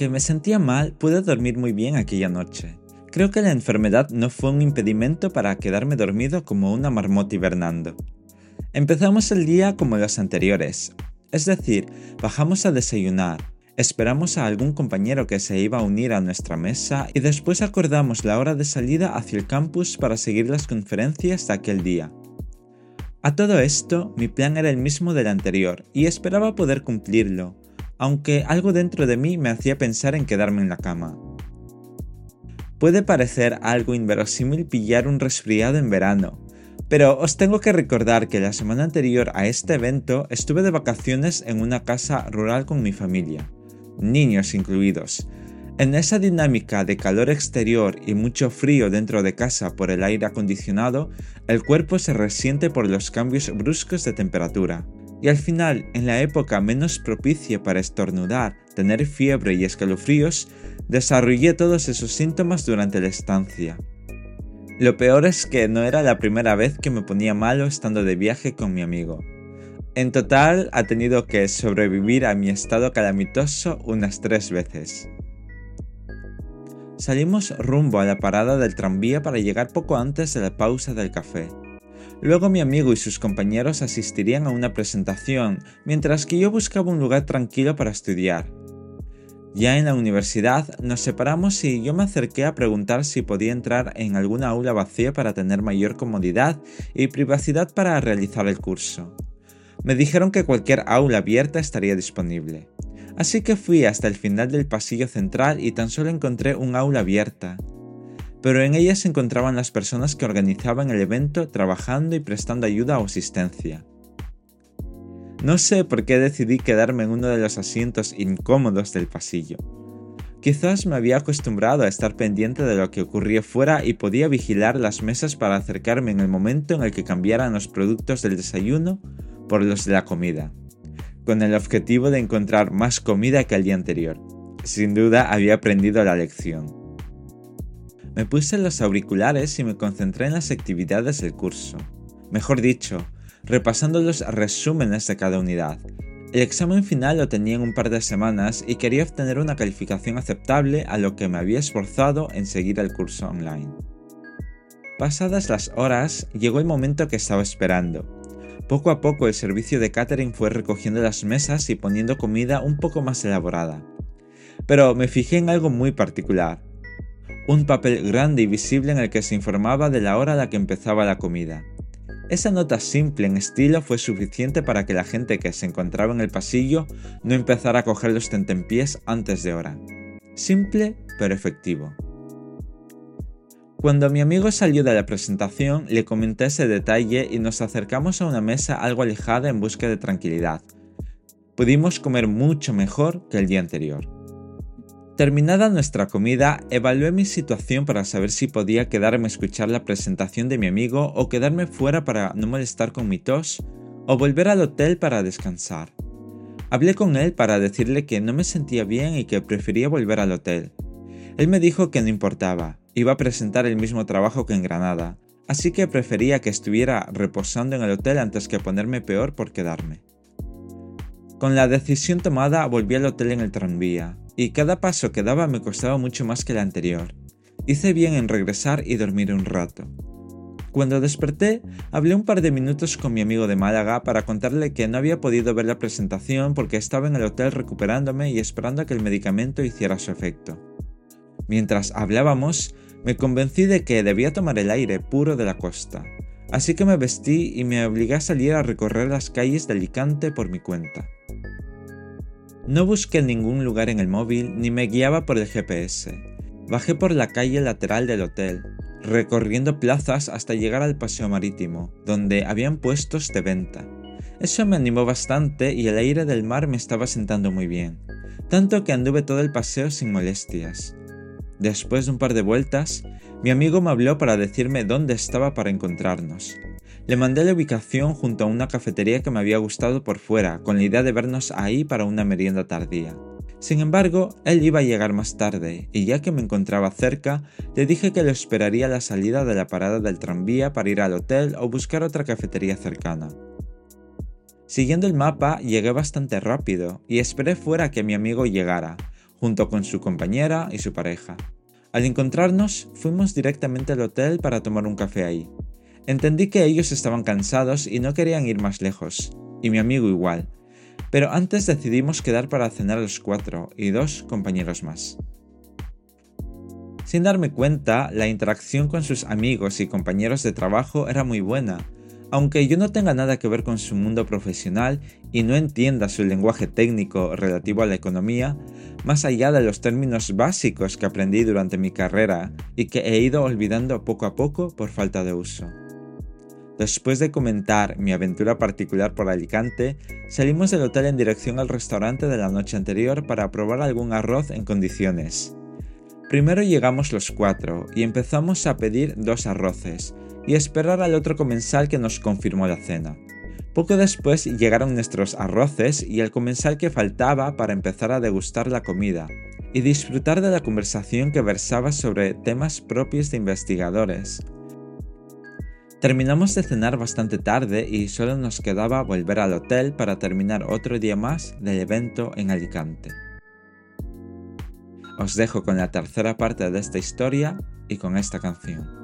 Aunque me sentía mal, pude dormir muy bien aquella noche. Creo que la enfermedad no fue un impedimento para quedarme dormido como una marmota hibernando. Empezamos el día como los anteriores, es decir, bajamos a desayunar, esperamos a algún compañero que se iba a unir a nuestra mesa y después acordamos la hora de salida hacia el campus para seguir las conferencias de aquel día. A todo esto, mi plan era el mismo del anterior y esperaba poder cumplirlo, aunque algo dentro de mí me hacía pensar en quedarme en la cama. Puede parecer algo inverosímil pillar un resfriado en verano, pero os tengo que recordar que la semana anterior a este evento estuve de vacaciones en una casa rural con mi familia, niños incluidos. En esa dinámica de calor exterior y mucho frío dentro de casa por el aire acondicionado, el cuerpo se resiente por los cambios bruscos de temperatura. Y al final, en la época menos propicia para estornudar, tener fiebre y escalofríos, desarrollé todos esos síntomas durante la estancia. Lo peor es que no era la primera vez que me ponía malo estando de viaje con mi amigo. En total ha tenido que sobrevivir a mi estado calamitoso unas tres veces. Salimos rumbo a la parada del tranvía para llegar poco antes de la pausa del café. Luego mi amigo y sus compañeros asistirían a una presentación, mientras que yo buscaba un lugar tranquilo para estudiar. Ya en la universidad nos separamos y yo me acerqué a preguntar si podía entrar en alguna aula vacía para tener mayor comodidad y privacidad para realizar el curso. Me dijeron que cualquier aula abierta estaría disponible. Así que fui hasta el final del pasillo central y tan solo encontré un aula abierta, pero en ella se encontraban las personas que organizaban el evento trabajando y prestando ayuda o asistencia. No sé por qué decidí quedarme en uno de los asientos incómodos del pasillo. Quizás me había acostumbrado a estar pendiente de lo que ocurría fuera y podía vigilar las mesas para acercarme en el momento en el que cambiaran los productos del desayuno por los de la comida, con el objetivo de encontrar más comida que el día anterior. Sin duda había aprendido la lección. Me puse los auriculares y me concentré en las actividades del curso. Mejor dicho, repasando los resúmenes de cada unidad. El examen final lo tenía en un par de semanas y quería obtener una calificación aceptable a lo que me había esforzado en seguir el curso online. Pasadas las horas, llegó el momento que estaba esperando. Poco a poco el servicio de catering fue recogiendo las mesas y poniendo comida un poco más elaborada. Pero me fijé en algo muy particular un papel grande y visible en el que se informaba de la hora a la que empezaba la comida. Esa nota simple en estilo fue suficiente para que la gente que se encontraba en el pasillo no empezara a coger los tentempiés antes de hora. Simple pero efectivo. Cuando mi amigo salió de la presentación, le comenté ese detalle y nos acercamos a una mesa algo alejada en busca de tranquilidad. Pudimos comer mucho mejor que el día anterior. Terminada nuestra comida, evalué mi situación para saber si podía quedarme a escuchar la presentación de mi amigo o quedarme fuera para no molestar con mi tos o volver al hotel para descansar. Hablé con él para decirle que no me sentía bien y que prefería volver al hotel. Él me dijo que no importaba, iba a presentar el mismo trabajo que en Granada, así que prefería que estuviera reposando en el hotel antes que ponerme peor por quedarme. Con la decisión tomada volví al hotel en el tranvía, y cada paso que daba me costaba mucho más que el anterior. Hice bien en regresar y dormir un rato. Cuando desperté, hablé un par de minutos con mi amigo de Málaga para contarle que no había podido ver la presentación porque estaba en el hotel recuperándome y esperando a que el medicamento hiciera su efecto. Mientras hablábamos, me convencí de que debía tomar el aire puro de la costa, así que me vestí y me obligué a salir a recorrer las calles de Alicante por mi cuenta. No busqué ningún lugar en el móvil ni me guiaba por el GPS. Bajé por la calle lateral del hotel, recorriendo plazas hasta llegar al paseo marítimo, donde habían puestos de venta. Eso me animó bastante y el aire del mar me estaba sentando muy bien, tanto que anduve todo el paseo sin molestias. Después de un par de vueltas, mi amigo me habló para decirme dónde estaba para encontrarnos. Le mandé la ubicación junto a una cafetería que me había gustado por fuera, con la idea de vernos ahí para una merienda tardía. Sin embargo, él iba a llegar más tarde, y ya que me encontraba cerca, le dije que lo esperaría la salida de la parada del tranvía para ir al hotel o buscar otra cafetería cercana. Siguiendo el mapa, llegué bastante rápido y esperé fuera que mi amigo llegara, junto con su compañera y su pareja. Al encontrarnos, fuimos directamente al hotel para tomar un café ahí. Entendí que ellos estaban cansados y no querían ir más lejos, y mi amigo igual, pero antes decidimos quedar para cenar los cuatro y dos compañeros más. Sin darme cuenta, la interacción con sus amigos y compañeros de trabajo era muy buena, aunque yo no tenga nada que ver con su mundo profesional y no entienda su lenguaje técnico relativo a la economía, más allá de los términos básicos que aprendí durante mi carrera y que he ido olvidando poco a poco por falta de uso. Después de comentar mi aventura particular por Alicante, salimos del hotel en dirección al restaurante de la noche anterior para probar algún arroz en condiciones. Primero llegamos los cuatro y empezamos a pedir dos arroces, y esperar al otro comensal que nos confirmó la cena. Poco después llegaron nuestros arroces y el comensal que faltaba para empezar a degustar la comida y disfrutar de la conversación que versaba sobre temas propios de investigadores. Terminamos de cenar bastante tarde y solo nos quedaba volver al hotel para terminar otro día más del evento en Alicante. Os dejo con la tercera parte de esta historia y con esta canción.